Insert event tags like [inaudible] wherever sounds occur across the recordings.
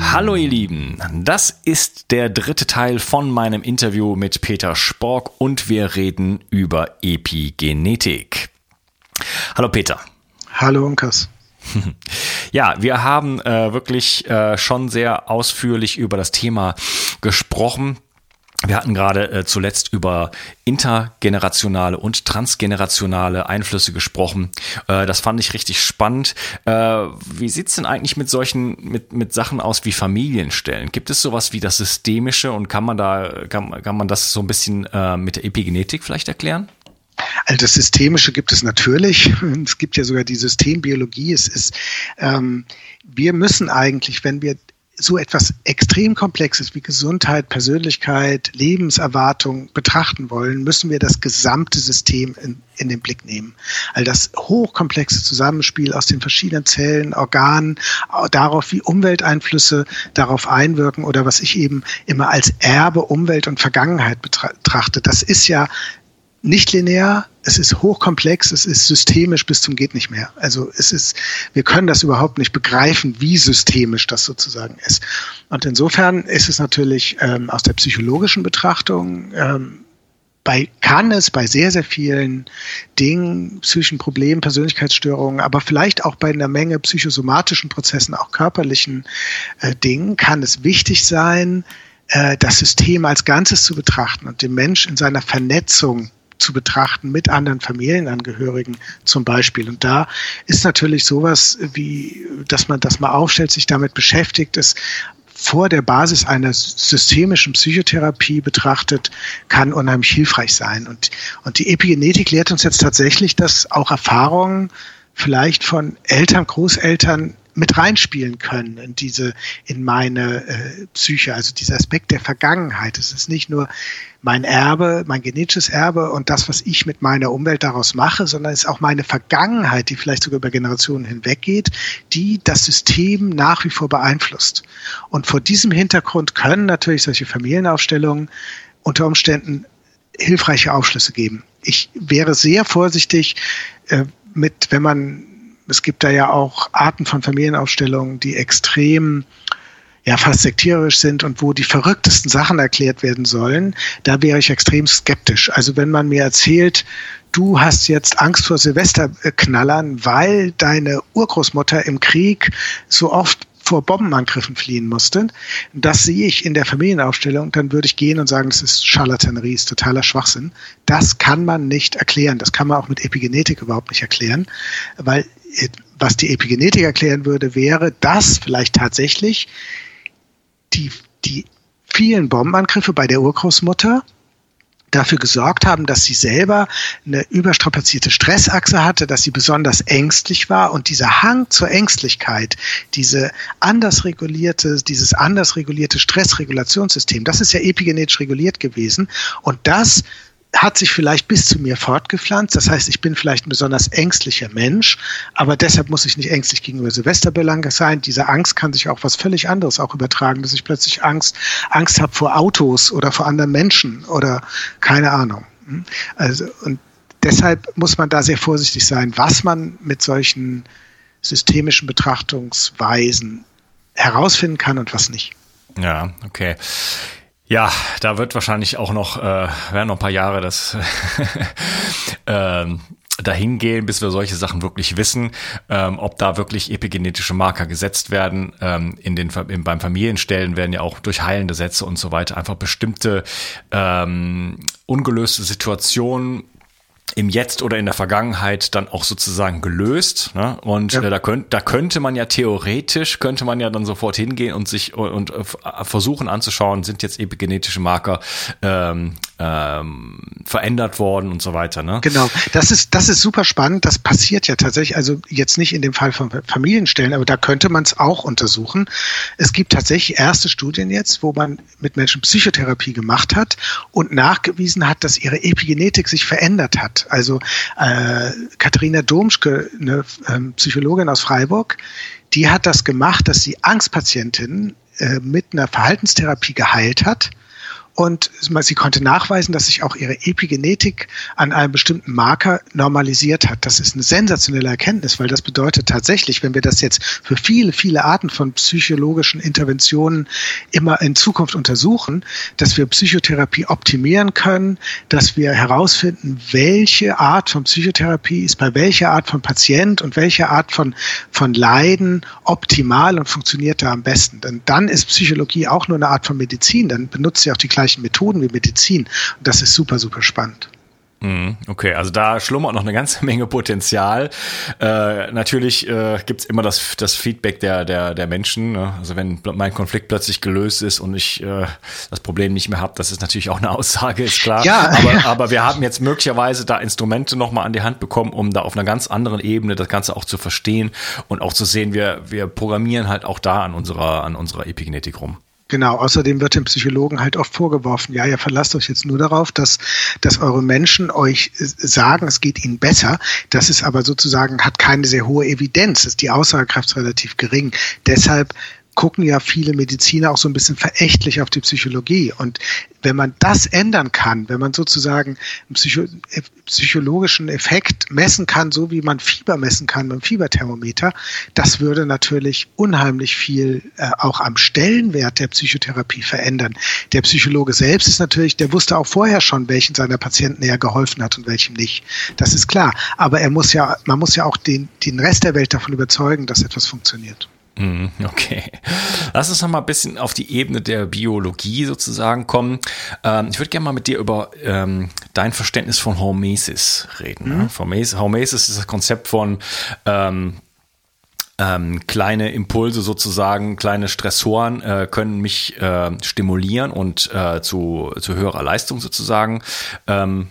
Hallo ihr Lieben, das ist der dritte Teil von meinem Interview mit Peter Spork und wir reden über Epigenetik. Hallo Peter. Hallo Unkas. [laughs] Ja, wir haben äh, wirklich äh, schon sehr ausführlich über das Thema gesprochen. Wir hatten gerade äh, zuletzt über intergenerationale und transgenerationale Einflüsse gesprochen. Äh, das fand ich richtig spannend. Äh, wie sieht's denn eigentlich mit solchen, mit, mit Sachen aus wie Familienstellen? Gibt es sowas wie das Systemische und kann man da, kann, kann man das so ein bisschen äh, mit der Epigenetik vielleicht erklären? Also das Systemische gibt es natürlich. [laughs] Es gibt ja sogar die Systembiologie. Es ist, ähm, wir müssen eigentlich, wenn wir so etwas extrem Komplexes wie Gesundheit, Persönlichkeit, Lebenserwartung betrachten wollen, müssen wir das gesamte System in, in den Blick nehmen. All das hochkomplexe Zusammenspiel aus den verschiedenen Zellen, Organen, darauf, wie Umwelteinflüsse darauf einwirken oder was ich eben immer als Erbe, Umwelt und Vergangenheit betrachte. Das ist ja nicht linear, es ist hochkomplex, es ist systemisch bis zum geht nicht mehr. Also es ist, wir können das überhaupt nicht begreifen, wie systemisch das sozusagen ist. Und insofern ist es natürlich ähm, aus der psychologischen Betrachtung ähm, bei kann es bei sehr, sehr vielen Dingen, psychischen Problemen, Persönlichkeitsstörungen, aber vielleicht auch bei einer Menge psychosomatischen Prozessen, auch körperlichen äh, Dingen, kann es wichtig sein, äh, das System als Ganzes zu betrachten und den Mensch in seiner Vernetzung zu betrachten mit anderen Familienangehörigen zum Beispiel. Und da ist natürlich sowas wie, dass man das mal aufstellt, sich damit beschäftigt, es vor der Basis einer systemischen Psychotherapie betrachtet, kann unheimlich hilfreich sein. Und, und die Epigenetik lehrt uns jetzt tatsächlich, dass auch Erfahrungen vielleicht von Eltern, Großeltern mit reinspielen können in diese, in meine äh, Psyche, also dieser Aspekt der Vergangenheit. Es ist nicht nur mein Erbe, mein genetisches Erbe und das, was ich mit meiner Umwelt daraus mache, sondern es ist auch meine Vergangenheit, die vielleicht sogar über Generationen hinweggeht, die das System nach wie vor beeinflusst. Und vor diesem Hintergrund können natürlich solche Familienaufstellungen unter Umständen hilfreiche Aufschlüsse geben. Ich wäre sehr vorsichtig äh, mit, wenn man es gibt da ja auch Arten von Familienaufstellungen, die extrem ja fast sektierisch sind und wo die verrücktesten Sachen erklärt werden sollen, da wäre ich extrem skeptisch. Also wenn man mir erzählt, du hast jetzt Angst vor Silvesterknallern, weil deine Urgroßmutter im Krieg so oft vor Bombenangriffen fliehen musste. Das sehe ich in der Familienaufstellung, dann würde ich gehen und sagen, es ist Charlatanerie, ist totaler Schwachsinn. Das kann man nicht erklären. Das kann man auch mit Epigenetik überhaupt nicht erklären, weil was die Epigenetik erklären würde, wäre, dass vielleicht tatsächlich die, die vielen Bombenangriffe bei der Urgroßmutter dafür gesorgt haben, dass sie selber eine überstrapazierte Stressachse hatte, dass sie besonders ängstlich war. Und dieser Hang zur Ängstlichkeit, diese anders regulierte, dieses anders regulierte Stressregulationssystem, das ist ja epigenetisch reguliert gewesen. Und das hat sich vielleicht bis zu mir fortgepflanzt. Das heißt, ich bin vielleicht ein besonders ängstlicher Mensch, aber deshalb muss ich nicht ängstlich gegenüber Silvesterbelange sein. Diese Angst kann sich auch was völlig anderes auch übertragen, dass ich plötzlich Angst, Angst habe vor Autos oder vor anderen Menschen oder keine Ahnung. Also, und deshalb muss man da sehr vorsichtig sein, was man mit solchen systemischen Betrachtungsweisen herausfinden kann und was nicht. Ja, okay. Ja, da wird wahrscheinlich auch noch, äh, werden noch ein paar Jahre das [laughs] ähm, dahin gehen, bis wir solche Sachen wirklich wissen, ähm, ob da wirklich epigenetische Marker gesetzt werden. Ähm, in den in, beim Familienstellen werden ja auch durch heilende Sätze und so weiter einfach bestimmte ähm, ungelöste Situationen im Jetzt oder in der Vergangenheit dann auch sozusagen gelöst. Ne? Und ja. äh, da, könnt, da könnte man ja theoretisch, könnte man ja dann sofort hingehen und sich und, und äh, versuchen anzuschauen, sind jetzt epigenetische Marker ähm, ähm, verändert worden und so weiter. Ne? Genau, das ist, das ist super spannend. Das passiert ja tatsächlich, also jetzt nicht in dem Fall von Familienstellen, aber da könnte man es auch untersuchen. Es gibt tatsächlich erste Studien jetzt, wo man mit Menschen Psychotherapie gemacht hat und nachgewiesen hat, dass ihre Epigenetik sich verändert hat. Also äh, Katharina Domschke, eine ähm, Psychologin aus Freiburg, die hat das gemacht, dass sie Angstpatientinnen äh, mit einer Verhaltenstherapie geheilt hat und sie konnte nachweisen, dass sich auch ihre Epigenetik an einem bestimmten Marker normalisiert hat. Das ist eine sensationelle Erkenntnis, weil das bedeutet tatsächlich, wenn wir das jetzt für viele, viele Arten von psychologischen Interventionen immer in Zukunft untersuchen, dass wir Psychotherapie optimieren können, dass wir herausfinden, welche Art von Psychotherapie ist bei welcher Art von Patient und welche Art von, von Leiden optimal und funktioniert da am besten. Denn dann ist Psychologie auch nur eine Art von Medizin. Dann benutzt sie auch die gleichen Methoden wie Medizin. Und das ist super, super spannend. Mhm, okay, also da schlummert noch eine ganze [laughs] Menge Potenzial. Äh, natürlich äh, gibt immer das, das Feedback der, der, der Menschen. Ne? Also wenn mein Konflikt plötzlich gelöst ist und ich äh, das Problem nicht mehr habe, das ist natürlich auch eine [laughs] Aussage, ist klar. Ja, aber, ja. aber wir haben jetzt möglicherweise da Instrumente nochmal an die Hand bekommen, um da auf einer ganz anderen Ebene das Ganze auch zu verstehen und auch zu sehen, wir, wir programmieren halt auch da an unserer, an unserer Epigenetik rum. Genau, außerdem wird dem Psychologen halt oft vorgeworfen, ja, ihr verlasst euch jetzt nur darauf, dass, dass eure Menschen euch sagen, es geht ihnen besser. Das ist aber sozusagen, hat keine sehr hohe Evidenz, ist die Aussagekraft relativ gering. Deshalb gucken ja viele Mediziner auch so ein bisschen verächtlich auf die Psychologie. Und wenn man das ändern kann, wenn man sozusagen einen Psycho äh, psychologischen Effekt messen kann, so wie man Fieber messen kann dem Fieberthermometer, das würde natürlich unheimlich viel äh, auch am Stellenwert der Psychotherapie verändern. Der Psychologe selbst ist natürlich, der wusste auch vorher schon, welchen seiner Patienten er geholfen hat und welchem nicht. Das ist klar. Aber er muss ja, man muss ja auch den, den Rest der Welt davon überzeugen, dass etwas funktioniert. Mhm, okay. Lass uns noch mal ein bisschen auf die Ebene der Biologie sozusagen kommen. Ähm, ich würde gerne mal mit dir über ähm, dein Verständnis von Hormesis reden. Ne? Mhm. Hormesis, Hormesis ist das Konzept von ähm, ähm, kleine Impulse sozusagen, kleine Stressoren äh, können mich äh, stimulieren und äh, zu, zu höherer Leistung sozusagen ähm,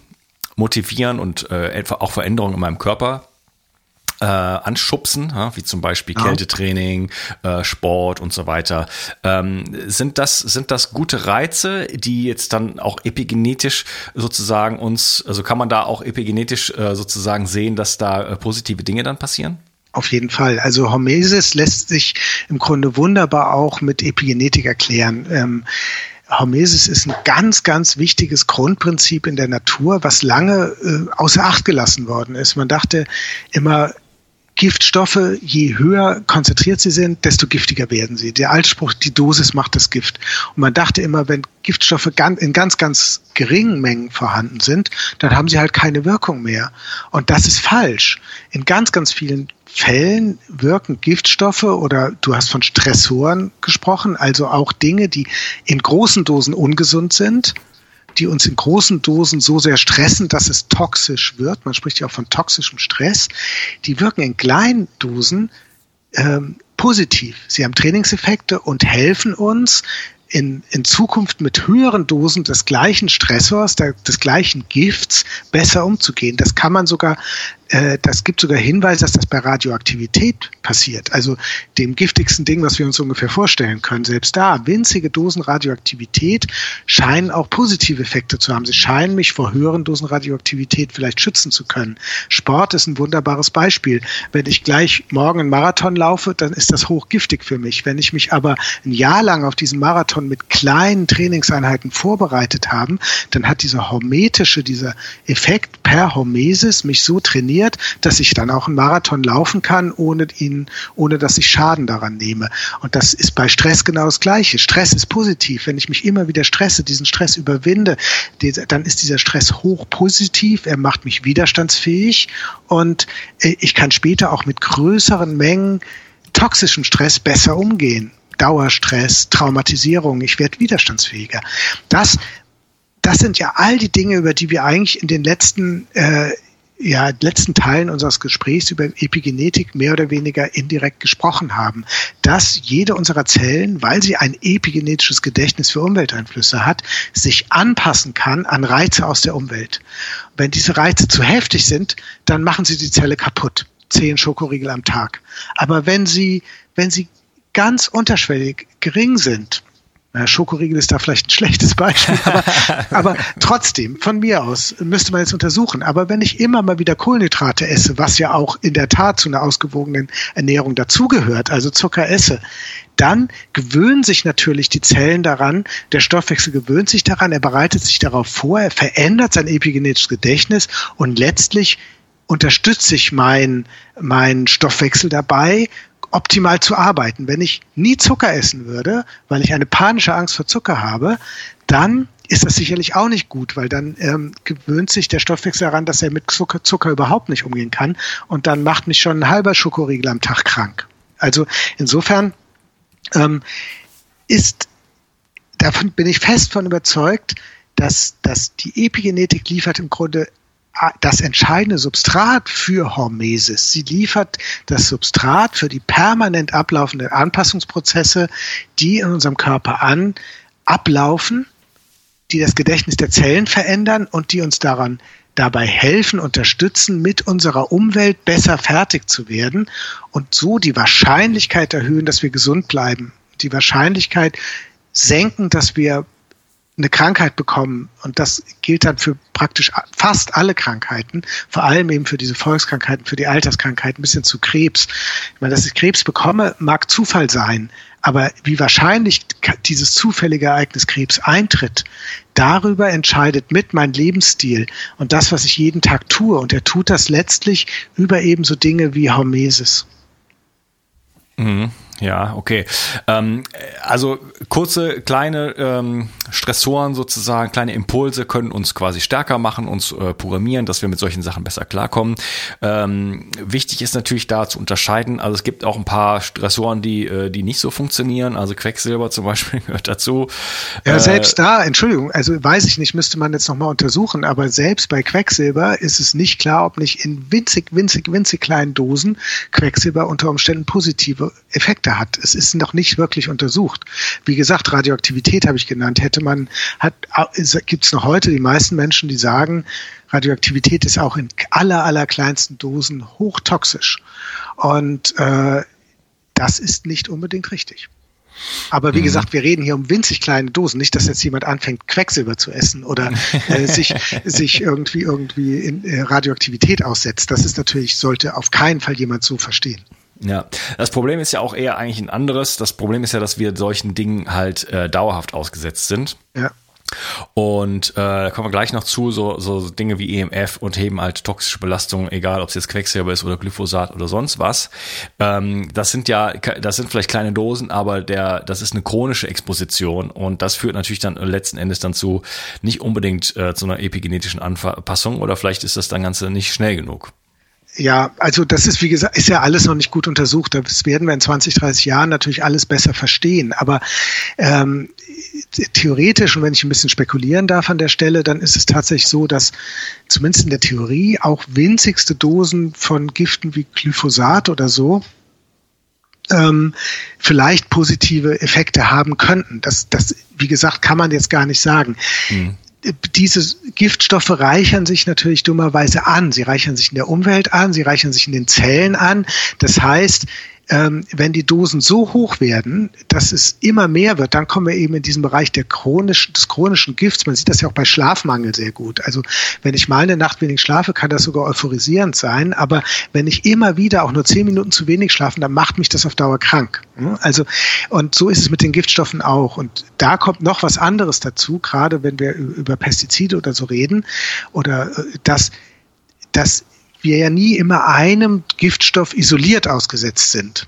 motivieren und äh, auch Veränderungen in meinem Körper äh, anschubsen, ja, wie zum Beispiel ja. Kältetraining, äh, Sport und so weiter. Ähm, sind das sind das gute Reize, die jetzt dann auch epigenetisch sozusagen uns, also kann man da auch epigenetisch äh, sozusagen sehen, dass da äh, positive Dinge dann passieren? Auf jeden Fall. Also Hormesis lässt sich im Grunde wunderbar auch mit Epigenetik erklären. Ähm, Hormesis ist ein ganz, ganz wichtiges Grundprinzip in der Natur, was lange äh, außer Acht gelassen worden ist. Man dachte immer, Giftstoffe, je höher konzentriert sie sind, desto giftiger werden sie. Der Altspruch, die Dosis macht das Gift. Und man dachte immer, wenn Giftstoffe in ganz, ganz geringen Mengen vorhanden sind, dann haben sie halt keine Wirkung mehr. Und das ist falsch. In ganz, ganz vielen Fällen wirken Giftstoffe oder du hast von Stressoren gesprochen, also auch Dinge, die in großen Dosen ungesund sind, die uns in großen Dosen so sehr stressen, dass es toxisch wird. Man spricht ja auch von toxischem Stress. Die wirken in kleinen Dosen ähm, positiv. Sie haben Trainingseffekte und helfen uns, in, in Zukunft mit höheren Dosen des gleichen Stressors, der, des gleichen Gifts besser umzugehen. Das kann man sogar das gibt sogar Hinweise, dass das bei Radioaktivität passiert. Also dem giftigsten Ding, was wir uns ungefähr vorstellen können. Selbst da, winzige Dosen Radioaktivität scheinen auch positive Effekte zu haben. Sie scheinen mich vor höheren Dosen Radioaktivität vielleicht schützen zu können. Sport ist ein wunderbares Beispiel. Wenn ich gleich morgen einen Marathon laufe, dann ist das hochgiftig für mich. Wenn ich mich aber ein Jahr lang auf diesen Marathon mit kleinen Trainingseinheiten vorbereitet habe, dann hat dieser hormetische, dieser Effekt per Hormesis mich so trainiert, trainiert, dass ich dann auch einen Marathon laufen kann, ohne ihn, ohne dass ich Schaden daran nehme. Und das ist bei Stress genau das Gleiche. Stress ist positiv. Wenn ich mich immer wieder stresse, diesen Stress überwinde, dann ist dieser Stress hoch positiv. Er macht mich widerstandsfähig und äh, ich kann später auch mit größeren Mengen toxischem Stress besser umgehen. Dauerstress, Traumatisierung, ich werde widerstandsfähiger. Das, das sind ja all die Dinge, über die wir eigentlich in den letzten äh, ja, letzten Teilen unseres Gesprächs über Epigenetik mehr oder weniger indirekt gesprochen haben, dass jede unserer Zellen, weil sie ein epigenetisches Gedächtnis für Umwelteinflüsse hat, sich anpassen kann an Reize aus der Umwelt. Wenn diese Reize zu heftig sind, dann machen sie die Zelle kaputt. Zehn Schokoriegel am Tag. Aber wenn sie, wenn sie ganz unterschwellig gering sind, Schokoriegel ist da vielleicht ein schlechtes Beispiel, aber, [laughs] aber trotzdem, von mir aus, müsste man jetzt untersuchen. Aber wenn ich immer mal wieder Kohlenhydrate esse, was ja auch in der Tat zu einer ausgewogenen Ernährung dazugehört, also Zucker esse, dann gewöhnen sich natürlich die Zellen daran, der Stoffwechsel gewöhnt sich daran, er bereitet sich darauf vor, er verändert sein epigenetisches Gedächtnis und letztlich unterstütze ich meinen mein Stoffwechsel dabei, optimal zu arbeiten. Wenn ich nie Zucker essen würde, weil ich eine panische Angst vor Zucker habe, dann ist das sicherlich auch nicht gut, weil dann ähm, gewöhnt sich der Stoffwechsel daran, dass er mit Zucker, Zucker überhaupt nicht umgehen kann und dann macht mich schon ein halber Schokoriegel am Tag krank. Also insofern ähm, ist, davon bin ich fest von überzeugt, dass, dass die Epigenetik liefert im Grunde das entscheidende Substrat für Hormesis. Sie liefert das Substrat für die permanent ablaufenden Anpassungsprozesse, die in unserem Körper an ablaufen, die das Gedächtnis der Zellen verändern und die uns daran dabei helfen, unterstützen, mit unserer Umwelt besser fertig zu werden und so die Wahrscheinlichkeit erhöhen, dass wir gesund bleiben. Die Wahrscheinlichkeit senken, dass wir eine Krankheit bekommen, und das gilt dann für praktisch fast alle Krankheiten, vor allem eben für diese Volkskrankheiten, für die Alterskrankheiten, bis hin zu Krebs. Ich meine, dass ich Krebs bekomme, mag Zufall sein, aber wie wahrscheinlich dieses zufällige Ereignis Krebs eintritt, darüber entscheidet mit mein Lebensstil und das, was ich jeden Tag tue. Und er tut das letztlich über ebenso Dinge wie Hormesis. Mhm. Ja, okay. Ähm, also kurze, kleine ähm, Stressoren sozusagen, kleine Impulse können uns quasi stärker machen, uns äh, programmieren, dass wir mit solchen Sachen besser klarkommen. Ähm, wichtig ist natürlich da zu unterscheiden. Also es gibt auch ein paar Stressoren, die, äh, die nicht so funktionieren. Also Quecksilber zum Beispiel [laughs] gehört dazu. Ja, äh, selbst da, Entschuldigung, also weiß ich nicht, müsste man jetzt nochmal untersuchen, aber selbst bei Quecksilber ist es nicht klar, ob nicht in winzig, winzig, winzig kleinen Dosen Quecksilber unter Umständen positive Effekte hat. Es ist noch nicht wirklich untersucht. Wie gesagt, Radioaktivität habe ich genannt. Hätte man, hat, gibt es noch heute die meisten Menschen, die sagen, Radioaktivität ist auch in aller, aller kleinsten Dosen hochtoxisch. Und äh, das ist nicht unbedingt richtig. Aber wie mhm. gesagt, wir reden hier um winzig kleine Dosen, nicht, dass jetzt jemand anfängt, Quecksilber zu essen oder äh, sich, [laughs] sich irgendwie irgendwie in äh, Radioaktivität aussetzt. Das ist natürlich, sollte auf keinen Fall jemand so verstehen. Ja, das Problem ist ja auch eher eigentlich ein anderes. Das Problem ist ja, dass wir solchen Dingen halt äh, dauerhaft ausgesetzt sind. Ja. Und äh, da kommen wir gleich noch zu, so, so Dinge wie EMF und heben halt toxische Belastungen, egal ob es jetzt Quecksilber ist oder Glyphosat oder sonst was. Ähm, das sind ja, das sind vielleicht kleine Dosen, aber der, das ist eine chronische Exposition und das führt natürlich dann letzten Endes dann zu nicht unbedingt äh, zu einer epigenetischen Anpassung oder vielleicht ist das dann Ganze nicht schnell genug. Ja, also das ist, wie gesagt, ist ja alles noch nicht gut untersucht. Das werden wir in 20, 30 Jahren natürlich alles besser verstehen. Aber ähm, theoretisch, und wenn ich ein bisschen spekulieren darf an der Stelle, dann ist es tatsächlich so, dass zumindest in der Theorie auch winzigste Dosen von Giften wie Glyphosat oder so ähm, vielleicht positive Effekte haben könnten. Das, das, wie gesagt, kann man jetzt gar nicht sagen. Mhm diese Giftstoffe reichern sich natürlich dummerweise an. Sie reichern sich in der Umwelt an, sie reichern sich in den Zellen an. Das heißt, ähm, wenn die Dosen so hoch werden, dass es immer mehr wird, dann kommen wir eben in diesen Bereich der chronischen, des chronischen Gifts. Man sieht das ja auch bei Schlafmangel sehr gut. Also wenn ich mal eine Nacht wenig schlafe, kann das sogar euphorisierend sein. Aber wenn ich immer wieder auch nur zehn Minuten zu wenig schlafe, dann macht mich das auf Dauer krank. Also, und so ist es mit den Giftstoffen auch. Und da kommt noch was anderes dazu, gerade wenn wir über Pestizide oder so reden, oder äh, dass, dass wir ja nie immer einem Giftstoff isoliert ausgesetzt sind,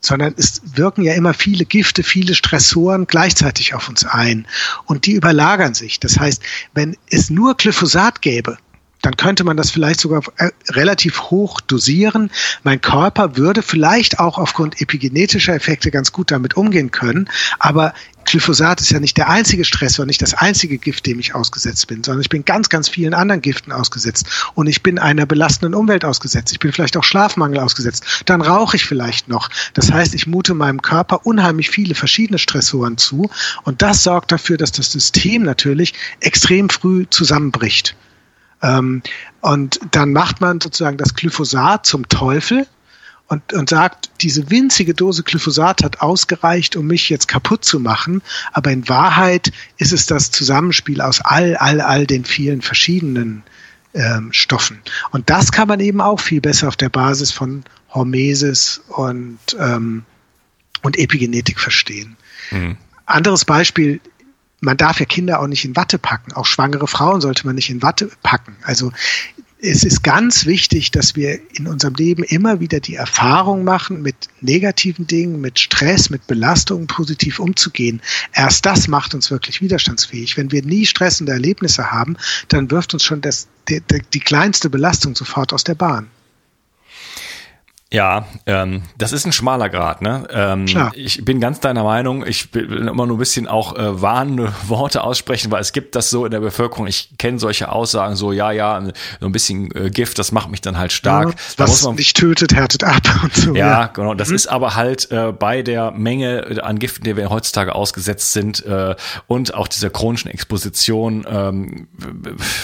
sondern es wirken ja immer viele Gifte, viele Stressoren gleichzeitig auf uns ein und die überlagern sich. Das heißt, wenn es nur Glyphosat gäbe, dann könnte man das vielleicht sogar äh, relativ hoch dosieren. Mein Körper würde vielleicht auch aufgrund epigenetischer Effekte ganz gut damit umgehen können. Aber Glyphosat ist ja nicht der einzige Stressor, nicht das einzige Gift, dem ich ausgesetzt bin, sondern ich bin ganz, ganz vielen anderen Giften ausgesetzt. Und ich bin einer belastenden Umwelt ausgesetzt. Ich bin vielleicht auch Schlafmangel ausgesetzt. Dann rauche ich vielleicht noch. Das heißt, ich mute meinem Körper unheimlich viele verschiedene Stressoren zu. Und das sorgt dafür, dass das System natürlich extrem früh zusammenbricht. Ähm, und dann macht man sozusagen das Glyphosat zum Teufel und, und sagt, diese winzige Dose Glyphosat hat ausgereicht, um mich jetzt kaputt zu machen. Aber in Wahrheit ist es das Zusammenspiel aus all, all, all den vielen verschiedenen ähm, Stoffen. Und das kann man eben auch viel besser auf der Basis von Hormesis und, ähm, und Epigenetik verstehen. Mhm. Anderes Beispiel, man darf ja Kinder auch nicht in Watte packen. Auch schwangere Frauen sollte man nicht in Watte packen. Also es ist ganz wichtig, dass wir in unserem Leben immer wieder die Erfahrung machen, mit negativen Dingen, mit Stress, mit Belastungen positiv umzugehen. Erst das macht uns wirklich widerstandsfähig. Wenn wir nie stressende Erlebnisse haben, dann wirft uns schon das, die, die kleinste Belastung sofort aus der Bahn. Ja, ähm, das ist ein schmaler Grad. Ne? Ähm, ich bin ganz deiner Meinung. Ich will immer nur ein bisschen auch äh, warnende [laughs] Worte aussprechen, weil es gibt das so in der Bevölkerung. Ich kenne solche Aussagen so, ja, ja, so ein bisschen äh, Gift, das macht mich dann halt stark. Ja, was muss man, dich tötet, härtet ab [laughs] und so. Ja, ja. genau. Das mhm. ist aber halt äh, bei der Menge an Giften, die wir heutzutage ausgesetzt sind äh, und auch dieser chronischen Exposition, ähm,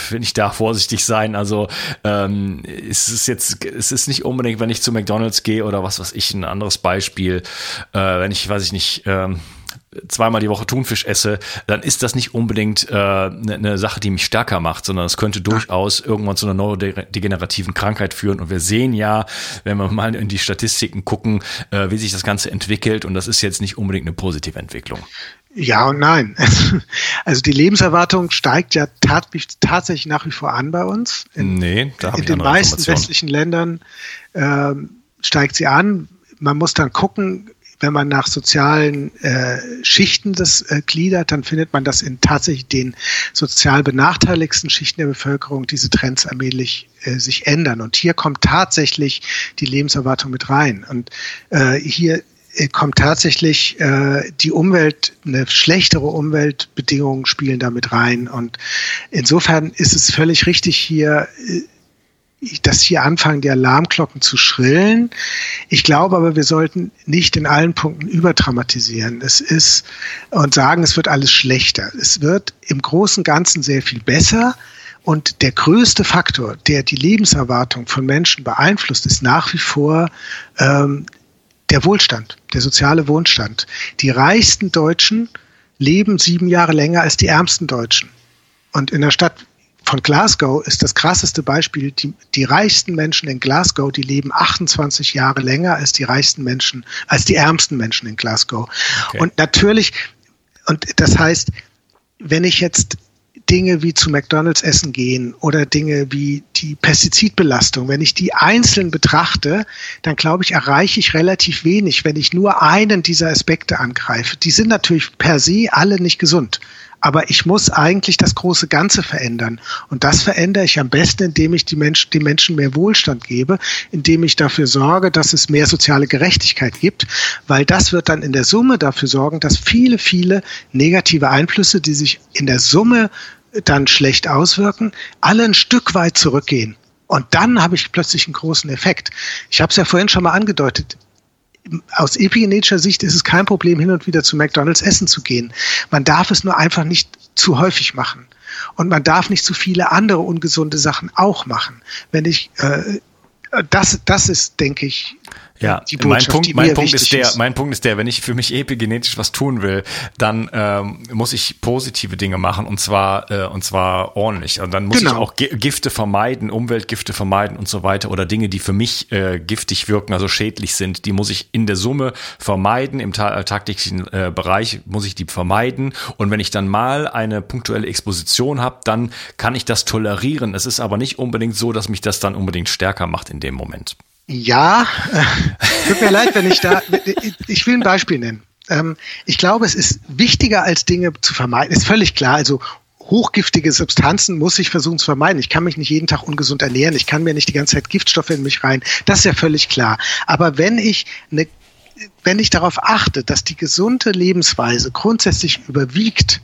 will ich da vorsichtig sein. Also ähm, es ist jetzt, es ist nicht unbedingt, wenn ich zu McDonald's McDonalds gehe oder was weiß ich, ein anderes Beispiel, äh, wenn ich, weiß ich nicht, ähm, zweimal die Woche Thunfisch esse, dann ist das nicht unbedingt eine äh, ne, ne Sache, die mich stärker macht, sondern es könnte durchaus irgendwann zu einer neurodegenerativen Krankheit führen. Und wir sehen ja, wenn wir mal in die Statistiken gucken, äh, wie sich das Ganze entwickelt. Und das ist jetzt nicht unbedingt eine positive Entwicklung. Ja und nein. [laughs] Also die Lebenserwartung steigt ja tat, tatsächlich nach wie vor an bei uns. In, nee, da In den meisten westlichen Ländern ähm, steigt sie an. Man muss dann gucken, wenn man nach sozialen äh, Schichten das äh, gliedert, dann findet man, dass in tatsächlich den sozial benachteiligsten Schichten der Bevölkerung diese Trends allmählich äh, sich ändern. Und hier kommt tatsächlich die Lebenserwartung mit rein. Und äh, hier äh, kommt tatsächlich äh, die Umwelt, eine schlechtere Umweltbedingungen spielen damit rein. Und insofern ist es völlig richtig hier, äh, dass hier anfangen, die Alarmglocken zu schrillen. Ich glaube aber, wir sollten nicht in allen Punkten überdramatisieren. Es ist und sagen, es wird alles schlechter. Es wird im Großen und Ganzen sehr viel besser. Und der größte Faktor, der die Lebenserwartung von Menschen beeinflusst, ist nach wie vor ähm, der Wohlstand, der soziale Wohlstand. Die reichsten Deutschen leben sieben Jahre länger als die ärmsten Deutschen. Und in der Stadt von Glasgow ist das krasseste Beispiel. Die, die reichsten Menschen in Glasgow, die leben 28 Jahre länger als die reichsten Menschen, als die ärmsten Menschen in Glasgow. Okay. Und natürlich, und das heißt, wenn ich jetzt Dinge wie zu McDonalds essen gehen oder Dinge wie die Pestizidbelastung, wenn ich die einzeln betrachte, dann glaube ich, erreiche ich relativ wenig, wenn ich nur einen dieser Aspekte angreife. Die sind natürlich per se alle nicht gesund. Aber ich muss eigentlich das große Ganze verändern. Und das verändere ich am besten, indem ich die Menschen, den Menschen mehr Wohlstand gebe, indem ich dafür sorge, dass es mehr soziale Gerechtigkeit gibt, weil das wird dann in der Summe dafür sorgen, dass viele, viele negative Einflüsse, die sich in der Summe dann schlecht auswirken, alle ein Stück weit zurückgehen. Und dann habe ich plötzlich einen großen Effekt. Ich habe es ja vorhin schon mal angedeutet aus epigenetischer Sicht ist es kein Problem, hin und wieder zu McDonalds essen zu gehen. Man darf es nur einfach nicht zu häufig machen. Und man darf nicht zu viele andere ungesunde Sachen auch machen. Wenn ich, äh, das, das ist, denke ich, ja, mein Punkt, mein Punkt ist der, ist. mein Punkt ist der, wenn ich für mich epigenetisch was tun will, dann ähm, muss ich positive Dinge machen und zwar äh, und zwar ordentlich. Und dann muss genau. ich auch Gifte vermeiden, Umweltgifte vermeiden und so weiter oder Dinge, die für mich äh, giftig wirken, also schädlich sind, die muss ich in der Summe vermeiden. Im ta taktischen äh, Bereich muss ich die vermeiden. Und wenn ich dann mal eine punktuelle Exposition habe, dann kann ich das tolerieren. Es ist aber nicht unbedingt so, dass mich das dann unbedingt stärker macht in dem Moment. Ja, äh, tut mir leid, wenn ich da, ich will ein Beispiel nennen. Ähm, ich glaube, es ist wichtiger als Dinge zu vermeiden. Ist völlig klar. Also hochgiftige Substanzen muss ich versuchen zu vermeiden. Ich kann mich nicht jeden Tag ungesund ernähren. Ich kann mir nicht die ganze Zeit Giftstoffe in mich rein. Das ist ja völlig klar. Aber wenn ich eine wenn ich darauf achte, dass die gesunde Lebensweise grundsätzlich überwiegt,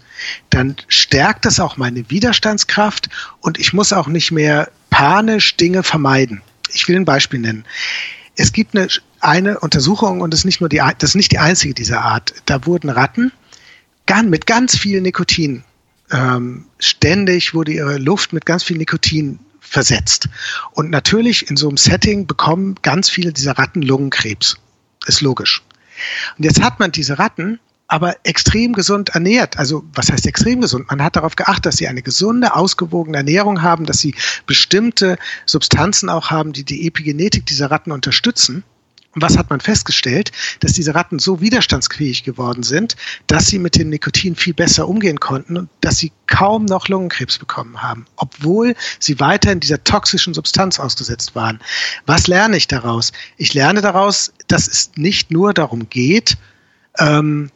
dann stärkt das auch meine Widerstandskraft und ich muss auch nicht mehr panisch Dinge vermeiden ich will ein Beispiel nennen. Es gibt eine, eine Untersuchung und das ist nicht nur die, das ist nicht die einzige dieser Art. Da wurden Ratten mit ganz viel Nikotin ähm, ständig wurde ihre Luft mit ganz viel Nikotin versetzt. Und natürlich in so einem Setting bekommen ganz viele dieser Ratten Lungenkrebs. Ist logisch. Und jetzt hat man diese Ratten aber extrem gesund ernährt. Also was heißt extrem gesund? Man hat darauf geachtet, dass sie eine gesunde, ausgewogene Ernährung haben, dass sie bestimmte Substanzen auch haben, die die Epigenetik dieser Ratten unterstützen. Und was hat man festgestellt? Dass diese Ratten so widerstandsfähig geworden sind, dass sie mit dem Nikotin viel besser umgehen konnten und dass sie kaum noch Lungenkrebs bekommen haben, obwohl sie weiterhin dieser toxischen Substanz ausgesetzt waren. Was lerne ich daraus? Ich lerne daraus, dass es nicht nur darum geht, ähm,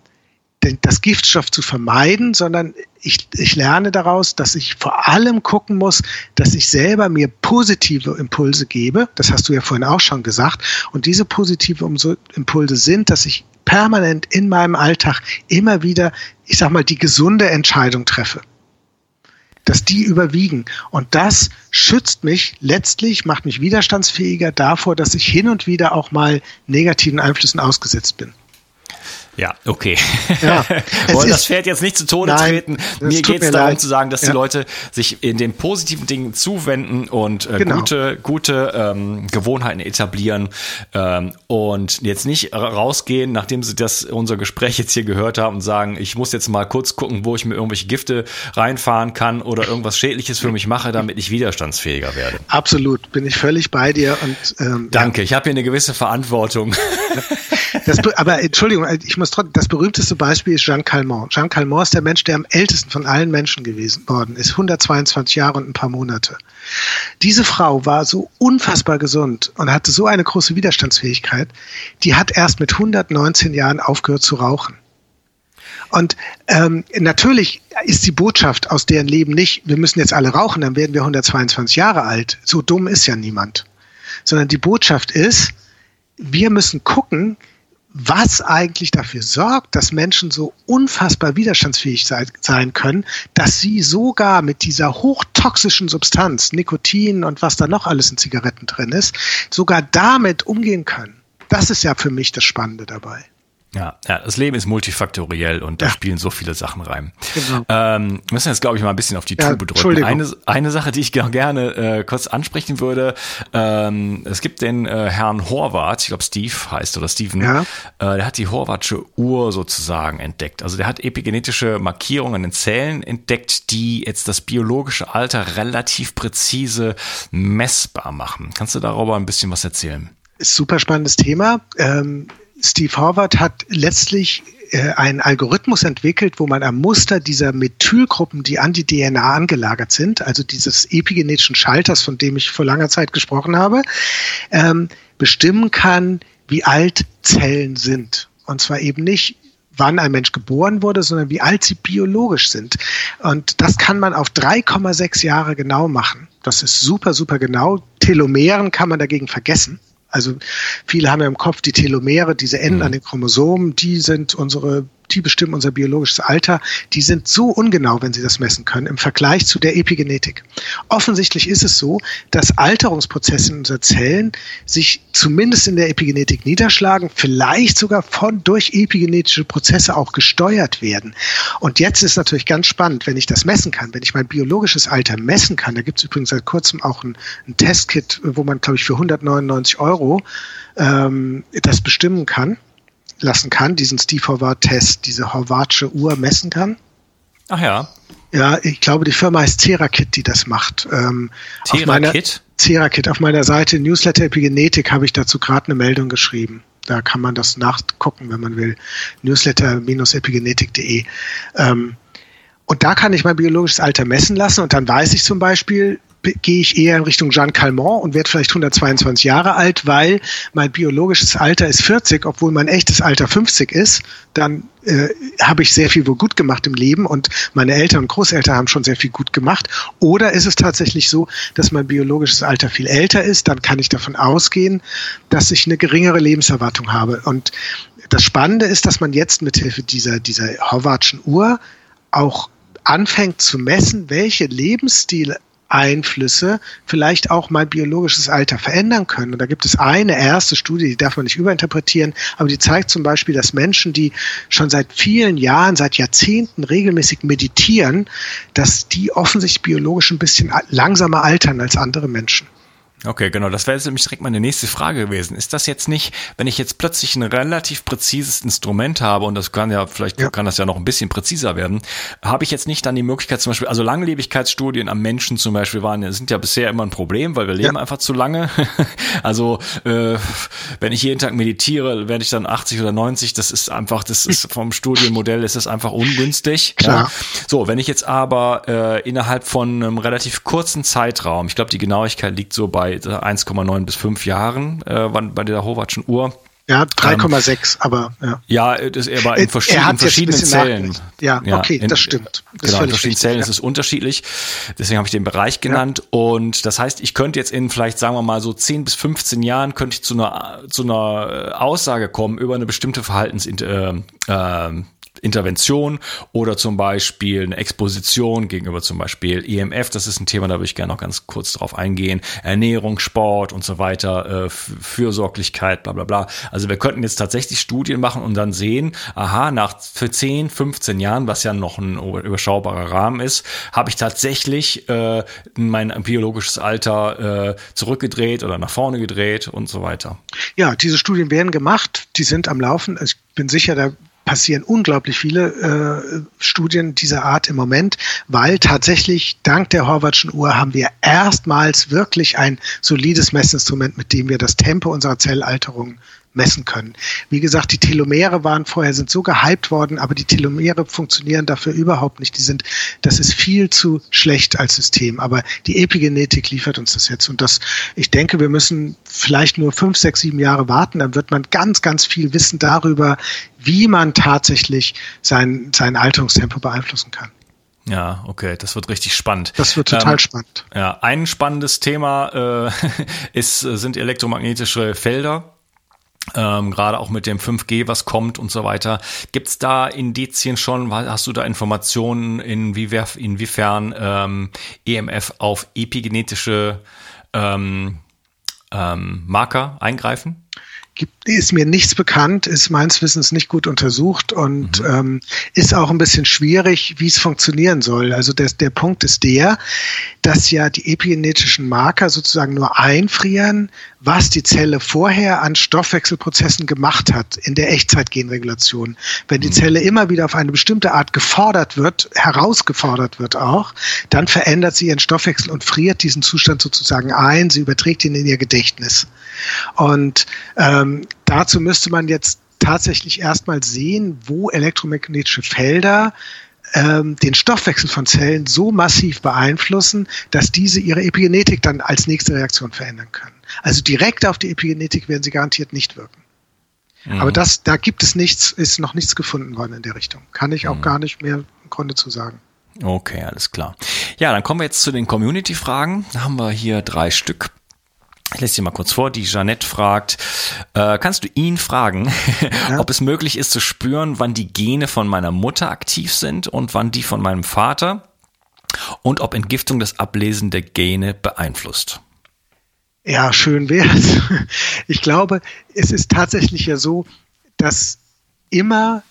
das Giftstoff zu vermeiden, sondern ich, ich lerne daraus, dass ich vor allem gucken muss, dass ich selber mir positive Impulse gebe. Das hast du ja vorhin auch schon gesagt. Und diese positive Impulse sind, dass ich permanent in meinem Alltag immer wieder, ich sag mal, die gesunde Entscheidung treffe. Dass die überwiegen. Und das schützt mich letztlich, macht mich widerstandsfähiger davor, dass ich hin und wieder auch mal negativen Einflüssen ausgesetzt bin. Ja, okay. Ja, [laughs] Wollen das Pferd jetzt nicht zu Tode nein, treten. Mir geht es darum leid. zu sagen, dass ja. die Leute sich in den positiven Dingen zuwenden und äh, genau. gute, gute ähm, Gewohnheiten etablieren ähm, und jetzt nicht rausgehen, nachdem sie das unser Gespräch jetzt hier gehört haben und sagen, ich muss jetzt mal kurz gucken, wo ich mir irgendwelche Gifte reinfahren kann oder irgendwas Schädliches für mich mache, damit ich widerstandsfähiger werde. Absolut, bin ich völlig bei dir und ähm, danke. Ja. Ich habe hier eine gewisse Verantwortung. Das, aber Entschuldigung, ich muss trotzdem, das berühmteste Beispiel ist Jean Calment. Jean Calment ist der Mensch, der am ältesten von allen Menschen gewesen worden ist. 122 Jahre und ein paar Monate. Diese Frau war so unfassbar gesund und hatte so eine große Widerstandsfähigkeit, die hat erst mit 119 Jahren aufgehört zu rauchen. Und ähm, natürlich ist die Botschaft aus deren Leben nicht, wir müssen jetzt alle rauchen, dann werden wir 122 Jahre alt. So dumm ist ja niemand. Sondern die Botschaft ist, wir müssen gucken, was eigentlich dafür sorgt, dass Menschen so unfassbar widerstandsfähig sein können, dass sie sogar mit dieser hochtoxischen Substanz, Nikotin und was da noch alles in Zigaretten drin ist, sogar damit umgehen können. Das ist ja für mich das Spannende dabei. Ja, ja, das Leben ist multifaktoriell und da ja. spielen so viele Sachen rein. Genau. Ähm, wir müssen jetzt, glaube ich, mal ein bisschen auf die ja, Tube drücken. Eine, eine Sache, die ich gerne äh, kurz ansprechen würde, ähm, es gibt den äh, Herrn Horvath, ich glaube Steve heißt oder Steven, ja. äh, der hat die Horvathsche Uhr sozusagen entdeckt. Also der hat epigenetische Markierungen in Zellen entdeckt, die jetzt das biologische Alter relativ präzise messbar machen. Kannst du darüber ein bisschen was erzählen? Super spannendes Thema. Ähm Steve Horvath hat letztlich äh, einen Algorithmus entwickelt, wo man am Muster dieser Methylgruppen, die an die DNA angelagert sind, also dieses epigenetischen Schalters, von dem ich vor langer Zeit gesprochen habe, ähm, bestimmen kann, wie alt Zellen sind. Und zwar eben nicht, wann ein Mensch geboren wurde, sondern wie alt sie biologisch sind. Und das kann man auf 3,6 Jahre genau machen. Das ist super, super genau. Telomeren kann man dagegen vergessen. Also viele haben ja im Kopf die Telomere, diese Enden mhm. an den Chromosomen, die sind unsere die bestimmen unser biologisches Alter, die sind so ungenau, wenn sie das messen können, im Vergleich zu der Epigenetik. Offensichtlich ist es so, dass Alterungsprozesse in unseren Zellen sich zumindest in der Epigenetik niederschlagen, vielleicht sogar von durch epigenetische Prozesse auch gesteuert werden. Und jetzt ist natürlich ganz spannend, wenn ich das messen kann, wenn ich mein biologisches Alter messen kann. Da gibt es übrigens seit kurzem auch ein, ein Testkit, wo man, glaube ich, für 199 Euro ähm, das bestimmen kann lassen kann, diesen Steve Horvath-Test, diese Horvathsche Uhr messen kann. Ach ja. Ja, ich glaube, die Firma heißt Cerakit, die das macht. Ähm, Cerakit? Cerakit. Auf meiner Seite Newsletter Epigenetik habe ich dazu gerade eine Meldung geschrieben. Da kann man das nachgucken, wenn man will. Newsletter-epigenetik.de. Ähm, und da kann ich mein biologisches Alter messen lassen und dann weiß ich zum Beispiel, gehe ich eher in Richtung Jean Calment und werde vielleicht 122 Jahre alt, weil mein biologisches Alter ist 40, obwohl mein echtes Alter 50 ist. Dann äh, habe ich sehr viel wohl gut gemacht im Leben und meine Eltern und Großeltern haben schon sehr viel gut gemacht. Oder ist es tatsächlich so, dass mein biologisches Alter viel älter ist? Dann kann ich davon ausgehen, dass ich eine geringere Lebenserwartung habe. Und das Spannende ist, dass man jetzt mithilfe dieser, dieser Howardschen Uhr auch anfängt zu messen, welche Lebensstil Einflüsse vielleicht auch mein biologisches Alter verändern können. Und da gibt es eine erste Studie, die darf man nicht überinterpretieren, aber die zeigt zum Beispiel, dass Menschen, die schon seit vielen Jahren, seit Jahrzehnten regelmäßig meditieren, dass die offensichtlich biologisch ein bisschen langsamer altern als andere Menschen. Okay, genau. Das wäre jetzt nämlich direkt meine nächste Frage gewesen. Ist das jetzt nicht, wenn ich jetzt plötzlich ein relativ präzises Instrument habe und das kann ja, vielleicht ja. kann das ja noch ein bisschen präziser werden, habe ich jetzt nicht dann die Möglichkeit zum Beispiel, also Langlebigkeitsstudien am Menschen zum Beispiel waren, sind ja bisher immer ein Problem, weil wir leben ja. einfach zu lange. [laughs] also, äh, wenn ich jeden Tag meditiere, werde ich dann 80 oder 90. Das ist einfach, das ist [laughs] vom Studienmodell ist das einfach ungünstig. Klar. Ja. So, wenn ich jetzt aber äh, innerhalb von einem relativ kurzen Zeitraum, ich glaube, die Genauigkeit liegt so bei bei 1,9 bis 5 Jahren äh, bei der Howardschen Uhr. Ja, 3,6, ähm, aber ja. Ja, das er war in, verschied in verschiedenen Zellen. Ja, ja, okay, in, das stimmt. Das genau, in verschiedenen Zellen ja. ist es unterschiedlich. Deswegen habe ich den Bereich genannt. Ja. Und das heißt, ich könnte jetzt in vielleicht, sagen wir mal, so 10 bis 15 Jahren könnte ich zu einer, zu einer Aussage kommen über eine bestimmte Verhaltens, äh, äh, Intervention oder zum Beispiel eine Exposition gegenüber zum Beispiel EMF. Das ist ein Thema, da würde ich gerne noch ganz kurz drauf eingehen. Ernährung, Sport und so weiter, äh, Fürsorglichkeit, bla bla bla. Also wir könnten jetzt tatsächlich Studien machen und dann sehen, aha, nach für 10, 15 Jahren, was ja noch ein überschaubarer Rahmen ist, habe ich tatsächlich äh, mein biologisches Alter äh, zurückgedreht oder nach vorne gedreht und so weiter. Ja, diese Studien werden gemacht, die sind am Laufen. Ich bin sicher, da passieren unglaublich viele äh, Studien dieser Art im Moment, weil tatsächlich dank der Horvatschen Uhr haben wir erstmals wirklich ein solides Messinstrument, mit dem wir das Tempo unserer Zellalterung messen können. Wie gesagt, die Telomere waren vorher sind so gehypt worden, aber die Telomere funktionieren dafür überhaupt nicht. Die sind, das ist viel zu schlecht als System. Aber die Epigenetik liefert uns das jetzt. Und das, ich denke, wir müssen vielleicht nur fünf, sechs, sieben Jahre warten. Dann wird man ganz, ganz viel wissen darüber, wie man tatsächlich sein, sein Alterungstempo beeinflussen kann. Ja, okay, das wird richtig spannend. Das wird total ähm, spannend. Ja, ein spannendes Thema äh, [laughs] ist, sind elektromagnetische Felder ähm, gerade auch mit dem 5G, was kommt und so weiter. Gibt es da Indizien schon? Hast du da Informationen, inwiefern, inwiefern ähm, EMF auf epigenetische ähm, ähm, Marker eingreifen? gibt, ist mir nichts bekannt, ist meines Wissens nicht gut untersucht und mhm. ähm, ist auch ein bisschen schwierig, wie es funktionieren soll. Also der, der Punkt ist der, dass ja die epigenetischen Marker sozusagen nur einfrieren, was die Zelle vorher an Stoffwechselprozessen gemacht hat in der Echtzeitgenregulation. Wenn die mhm. Zelle immer wieder auf eine bestimmte Art gefordert wird, herausgefordert wird auch, dann verändert sie ihren Stoffwechsel und friert diesen Zustand sozusagen ein, sie überträgt ihn in ihr Gedächtnis. Und ähm, dazu müsste man jetzt tatsächlich erstmal sehen, wo elektromagnetische Felder ähm, den Stoffwechsel von Zellen so massiv beeinflussen, dass diese ihre Epigenetik dann als nächste Reaktion verändern können. Also direkt auf die Epigenetik werden sie garantiert nicht wirken. Mhm. Aber das, da gibt es nichts, ist noch nichts gefunden worden in der Richtung. Kann ich auch mhm. gar nicht mehr im Grunde zu sagen. Okay, alles klar. Ja, dann kommen wir jetzt zu den Community-Fragen. Da haben wir hier drei Stück. Ich lese sie mal kurz vor. Die Jeanette fragt, äh, kannst du ihn fragen, [laughs] ja. ob es möglich ist zu spüren, wann die Gene von meiner Mutter aktiv sind und wann die von meinem Vater und ob Entgiftung das Ablesen der Gene beeinflusst? Ja, schön wär's. [laughs] Ich glaube, es ist tatsächlich ja so, dass immer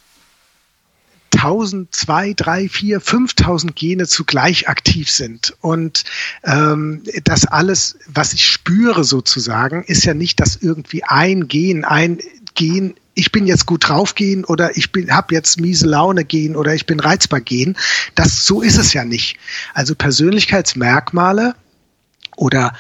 1000, 2, 3, 4, 5000 Gene zugleich aktiv sind. Und ähm, das alles, was ich spüre sozusagen, ist ja nicht, dass irgendwie ein Gen, ein Gen ich bin jetzt gut drauf gehen oder ich habe jetzt miese Laune gehen oder ich bin reizbar gehen. Das so ist es ja nicht. Also Persönlichkeitsmerkmale oder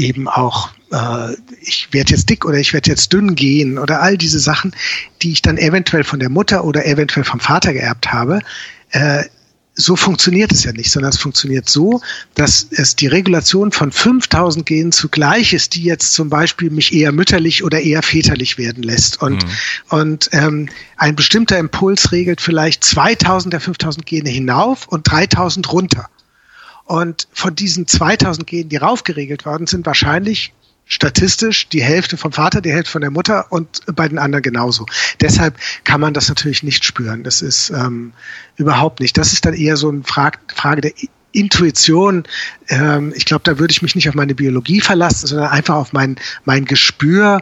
eben auch äh, ich werde jetzt dick oder ich werde jetzt dünn gehen oder all diese Sachen, die ich dann eventuell von der Mutter oder eventuell vom Vater geerbt habe, äh, so funktioniert es ja nicht, sondern es funktioniert so, dass es die Regulation von 5000 Genen zugleich ist, die jetzt zum Beispiel mich eher mütterlich oder eher väterlich werden lässt. Und, mhm. und ähm, ein bestimmter Impuls regelt vielleicht 2000 der 5000 Gene hinauf und 3000 runter. Und von diesen 2000 Genen, die raufgeregelt worden sind, wahrscheinlich statistisch die Hälfte vom Vater, die Hälfte von der Mutter und bei den anderen genauso. Deshalb kann man das natürlich nicht spüren. Das ist ähm, überhaupt nicht. Das ist dann eher so eine Frage, Frage der Intuition. Ähm, ich glaube, da würde ich mich nicht auf meine Biologie verlassen, sondern einfach auf mein, mein Gespür,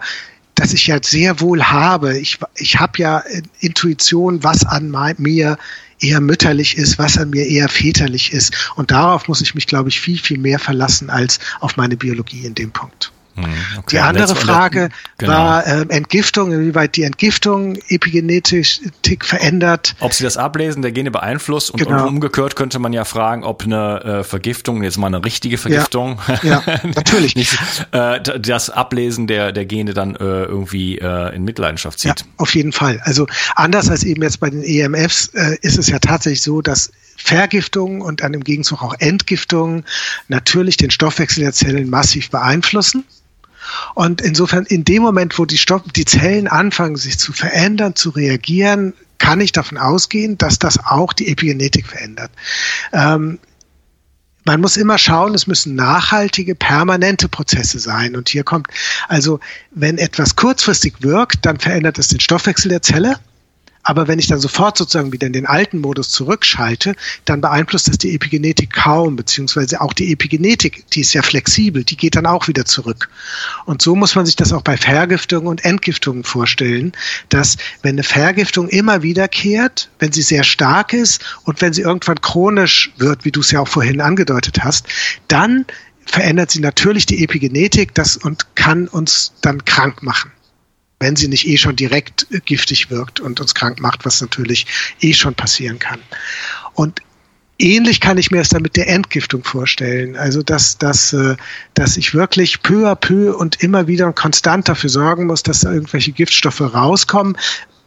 das ich ja sehr wohl habe. Ich, ich habe ja Intuition, was an mein, mir eher mütterlich ist, was an mir eher väterlich ist. Und darauf muss ich mich, glaube ich, viel, viel mehr verlassen als auf meine Biologie in dem Punkt. Mhm, okay. Die andere Frage genau. war äh, Entgiftung, inwieweit die Entgiftung Epigenetik verändert. Ob sie das Ablesen der Gene beeinflusst und, genau. und umgekehrt könnte man ja fragen, ob eine äh, Vergiftung, jetzt mal eine richtige Vergiftung, ja, ja natürlich [laughs] nicht, äh, das Ablesen der, der Gene dann äh, irgendwie äh, in Mitleidenschaft zieht. Ja, auf jeden Fall. Also anders als eben jetzt bei den EMFs äh, ist es ja tatsächlich so, dass Vergiftung und dann im Gegenzug auch Entgiftung natürlich den Stoffwechsel der Zellen massiv beeinflussen. Und insofern, in dem Moment, wo die, Stoff die Zellen anfangen, sich zu verändern, zu reagieren, kann ich davon ausgehen, dass das auch die Epigenetik verändert. Ähm, man muss immer schauen, es müssen nachhaltige, permanente Prozesse sein. Und hier kommt, also wenn etwas kurzfristig wirkt, dann verändert es den Stoffwechsel der Zelle. Aber wenn ich dann sofort sozusagen wieder in den alten Modus zurückschalte, dann beeinflusst das die Epigenetik kaum, beziehungsweise auch die Epigenetik, die ist ja flexibel, die geht dann auch wieder zurück. Und so muss man sich das auch bei Vergiftungen und Entgiftungen vorstellen, dass wenn eine Vergiftung immer wiederkehrt, wenn sie sehr stark ist und wenn sie irgendwann chronisch wird, wie du es ja auch vorhin angedeutet hast, dann verändert sie natürlich die Epigenetik das und kann uns dann krank machen wenn sie nicht eh schon direkt giftig wirkt und uns krank macht, was natürlich eh schon passieren kann. Und ähnlich kann ich mir es dann mit der Entgiftung vorstellen. Also dass, dass, äh, dass ich wirklich peu à peu und immer wieder und konstant dafür sorgen muss, dass da irgendwelche Giftstoffe rauskommen.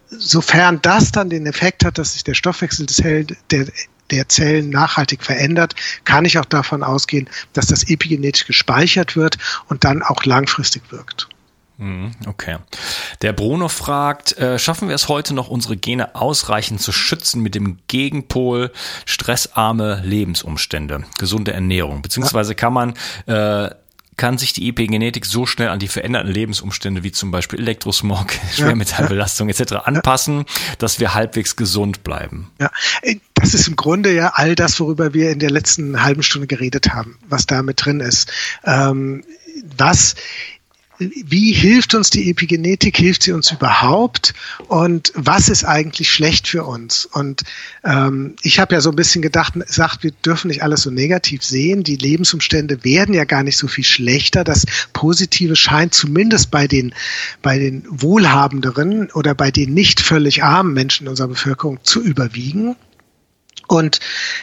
Sofern das dann den Effekt hat, dass sich der Stoffwechsel des Hell, der, der Zellen nachhaltig verändert, kann ich auch davon ausgehen, dass das epigenetisch gespeichert wird und dann auch langfristig wirkt. Mhm, okay. Der Bruno fragt, äh, schaffen wir es heute noch, unsere Gene ausreichend zu schützen mit dem Gegenpol stressarme Lebensumstände, gesunde Ernährung? Beziehungsweise kann man äh, kann sich die Epigenetik so schnell an die veränderten Lebensumstände wie zum Beispiel Elektrosmog, Schwermetallbelastung etc. anpassen, dass wir halbwegs gesund bleiben. Ja, äh, das ist im Grunde ja all das, worüber wir in der letzten halben Stunde geredet haben, was da mit drin ist. Ähm, was wie hilft uns die Epigenetik? Hilft sie uns überhaupt? Und was ist eigentlich schlecht für uns? Und ähm, ich habe ja so ein bisschen gedacht, sagt, wir dürfen nicht alles so negativ sehen. Die Lebensumstände werden ja gar nicht so viel schlechter. Das Positive scheint zumindest bei den, bei den wohlhabenderen oder bei den nicht völlig armen Menschen in unserer Bevölkerung zu überwiegen. Und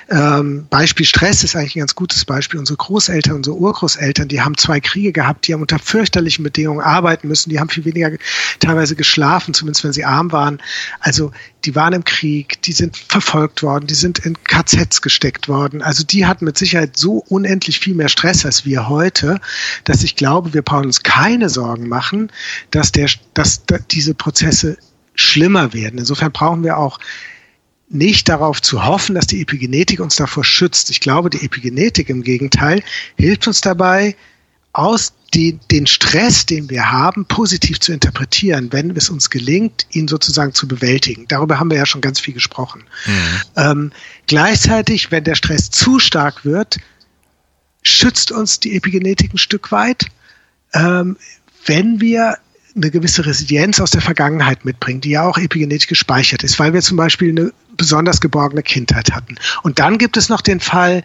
ähm, Beispiel Stress ist eigentlich ein ganz gutes Beispiel. Unsere Großeltern, unsere Urgroßeltern, die haben zwei Kriege gehabt, die haben unter fürchterlichen Bedingungen arbeiten müssen, die haben viel weniger teilweise geschlafen, zumindest wenn sie arm waren. Also die waren im Krieg, die sind verfolgt worden, die sind in KZs gesteckt worden. Also die hatten mit Sicherheit so unendlich viel mehr Stress als wir heute, dass ich glaube, wir brauchen uns keine Sorgen machen, dass, der, dass diese Prozesse schlimmer werden. Insofern brauchen wir auch nicht darauf zu hoffen, dass die Epigenetik uns davor schützt. Ich glaube, die Epigenetik im Gegenteil hilft uns dabei, aus die, den Stress, den wir haben, positiv zu interpretieren, wenn es uns gelingt, ihn sozusagen zu bewältigen. Darüber haben wir ja schon ganz viel gesprochen. Mhm. Ähm, gleichzeitig, wenn der Stress zu stark wird, schützt uns die Epigenetik ein Stück weit. Ähm, wenn wir eine gewisse Resilienz aus der Vergangenheit mitbringen, die ja auch epigenetisch gespeichert ist, weil wir zum Beispiel eine besonders geborgene Kindheit hatten. Und dann gibt es noch den Fall,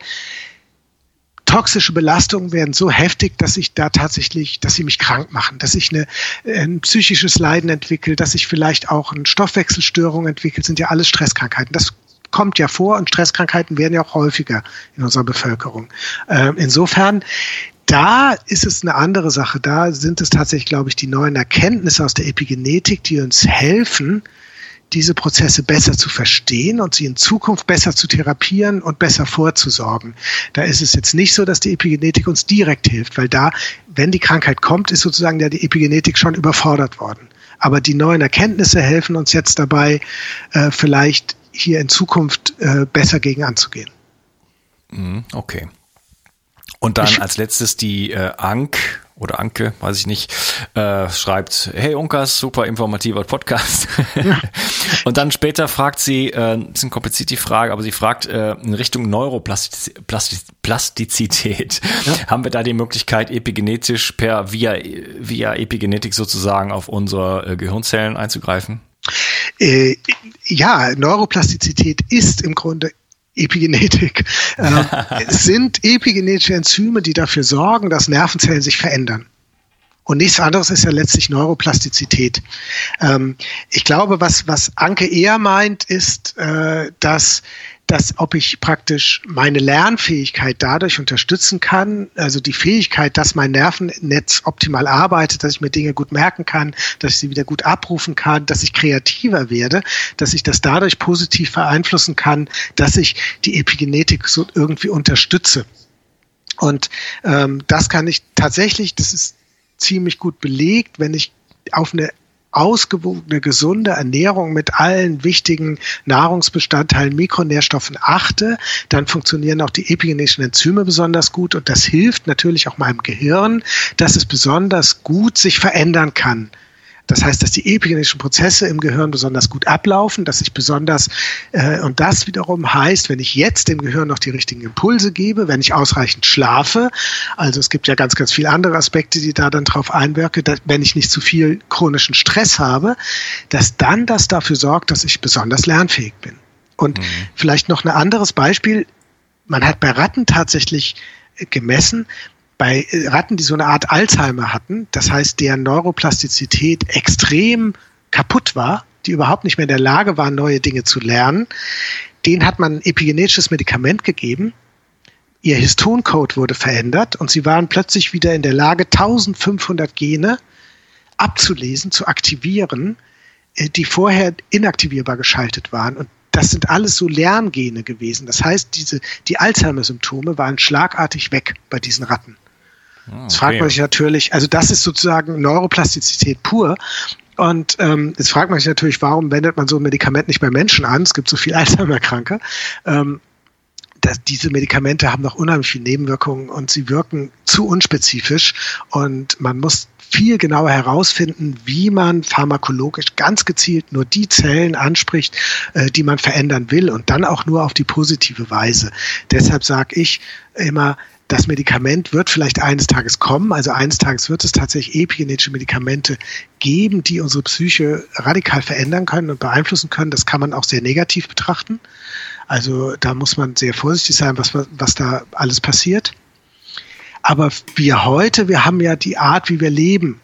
toxische Belastungen werden so heftig, dass ich da tatsächlich, dass sie mich krank machen, dass ich eine, ein psychisches Leiden entwickle, dass ich vielleicht auch eine Stoffwechselstörung entwickle, sind ja alles Stresskrankheiten. Das kommt ja vor und Stresskrankheiten werden ja auch häufiger in unserer Bevölkerung. Ähm, insofern, da ist es eine andere Sache. Da sind es tatsächlich, glaube ich, die neuen Erkenntnisse aus der Epigenetik, die uns helfen, diese Prozesse besser zu verstehen und sie in Zukunft besser zu therapieren und besser vorzusorgen. Da ist es jetzt nicht so, dass die Epigenetik uns direkt hilft, weil da, wenn die Krankheit kommt, ist sozusagen ja die Epigenetik schon überfordert worden. Aber die neuen Erkenntnisse helfen uns jetzt dabei, äh, vielleicht hier in Zukunft äh, besser gegen anzugehen. Mhm, okay. Und dann als letztes die äh, Ank oder Anke, weiß ich nicht, äh, schreibt, hey Unkas, super informativer Podcast. Ja. [laughs] und dann später fragt sie, äh, ein kompliziert die Frage, aber sie fragt äh, in Richtung Neuroplastizität. Ja. Haben wir da die Möglichkeit, epigenetisch per via, via Epigenetik sozusagen auf unsere äh, Gehirnzellen einzugreifen? Äh, ja, Neuroplastizität ist im Grunde Epigenetik. Ähm, [laughs] es sind epigenetische Enzyme, die dafür sorgen, dass Nervenzellen sich verändern. Und nichts anderes ist ja letztlich Neuroplastizität. Ähm, ich glaube, was, was Anke eher meint, ist, äh, dass dass ob ich praktisch meine Lernfähigkeit dadurch unterstützen kann, also die Fähigkeit, dass mein Nervennetz optimal arbeitet, dass ich mir Dinge gut merken kann, dass ich sie wieder gut abrufen kann, dass ich kreativer werde, dass ich das dadurch positiv beeinflussen kann, dass ich die Epigenetik so irgendwie unterstütze. Und ähm, das kann ich tatsächlich, das ist ziemlich gut belegt, wenn ich auf eine ausgewogene, gesunde Ernährung mit allen wichtigen Nahrungsbestandteilen, Mikronährstoffen achte, dann funktionieren auch die epigenetischen Enzyme besonders gut und das hilft natürlich auch meinem Gehirn, dass es besonders gut sich verändern kann. Das heißt, dass die epigenetischen Prozesse im Gehirn besonders gut ablaufen, dass ich besonders, äh, und das wiederum heißt, wenn ich jetzt dem Gehirn noch die richtigen Impulse gebe, wenn ich ausreichend schlafe, also es gibt ja ganz, ganz viele andere Aspekte, die da dann drauf einwirken, dass, wenn ich nicht zu viel chronischen Stress habe, dass dann das dafür sorgt, dass ich besonders lernfähig bin. Und mhm. vielleicht noch ein anderes Beispiel. Man hat bei Ratten tatsächlich gemessen, bei Ratten, die so eine Art Alzheimer hatten, das heißt, deren Neuroplastizität extrem kaputt war, die überhaupt nicht mehr in der Lage waren, neue Dinge zu lernen, denen hat man ein epigenetisches Medikament gegeben. Ihr Histoncode wurde verändert und sie waren plötzlich wieder in der Lage, 1500 Gene abzulesen, zu aktivieren, äh, die vorher inaktivierbar geschaltet waren. Und das sind alles so Lerngene gewesen. Das heißt, diese, die Alzheimer-Symptome waren schlagartig weg bei diesen Ratten. Ah, jetzt fragt man sich natürlich, also das ist sozusagen Neuroplastizität pur. Und ähm, jetzt fragt man sich natürlich, warum wendet man so ein Medikament nicht bei Menschen an? Es gibt so viel [laughs] Alzheimer-Kranke. Ähm, dass diese Medikamente haben noch unheimlich viele Nebenwirkungen und sie wirken zu unspezifisch und man muss viel genauer herausfinden, wie man pharmakologisch ganz gezielt nur die Zellen anspricht, äh, die man verändern will und dann auch nur auf die positive Weise. Deshalb sage ich immer, das Medikament wird vielleicht eines Tages kommen. Also eines Tages wird es tatsächlich epigenetische Medikamente geben, die unsere Psyche radikal verändern können und beeinflussen können. Das kann man auch sehr negativ betrachten. Also da muss man sehr vorsichtig sein, was, was da alles passiert. Aber wir heute, wir haben ja die Art, wie wir leben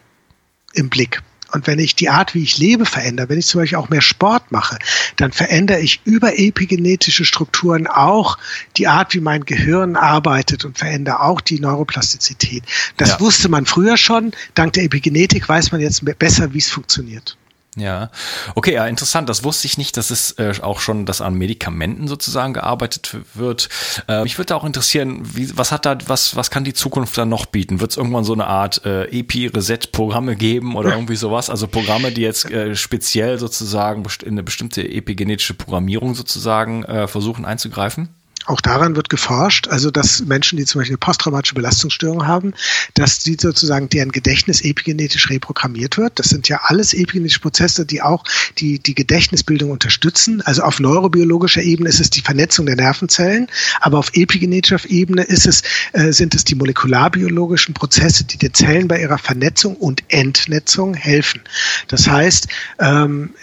im Blick. Und wenn ich die Art, wie ich lebe, verändere, wenn ich zum Beispiel auch mehr Sport mache, dann verändere ich über epigenetische Strukturen auch die Art, wie mein Gehirn arbeitet und verändere auch die Neuroplastizität. Das ja. wusste man früher schon. Dank der Epigenetik weiß man jetzt besser, wie es funktioniert. Ja, okay, ja, interessant. Das wusste ich nicht, dass es äh, auch schon, dass an Medikamenten sozusagen gearbeitet wird. Äh, mich würde auch interessieren, wie, was hat da, was, was kann die Zukunft dann noch bieten? Wird es irgendwann so eine Art äh, EPI-Reset-Programme geben oder irgendwie sowas? Also Programme, die jetzt äh, speziell sozusagen in eine bestimmte epigenetische Programmierung sozusagen äh, versuchen einzugreifen? Auch daran wird geforscht, also dass Menschen, die zum Beispiel eine posttraumatische Belastungsstörung haben, dass die sozusagen deren Gedächtnis epigenetisch reprogrammiert wird. Das sind ja alles epigenetische Prozesse, die auch die, die Gedächtnisbildung unterstützen. Also auf neurobiologischer Ebene ist es die Vernetzung der Nervenzellen, aber auf epigenetischer Ebene ist es, äh, sind es die molekularbiologischen Prozesse, die den Zellen bei ihrer Vernetzung und Entnetzung helfen. Das heißt, ähm,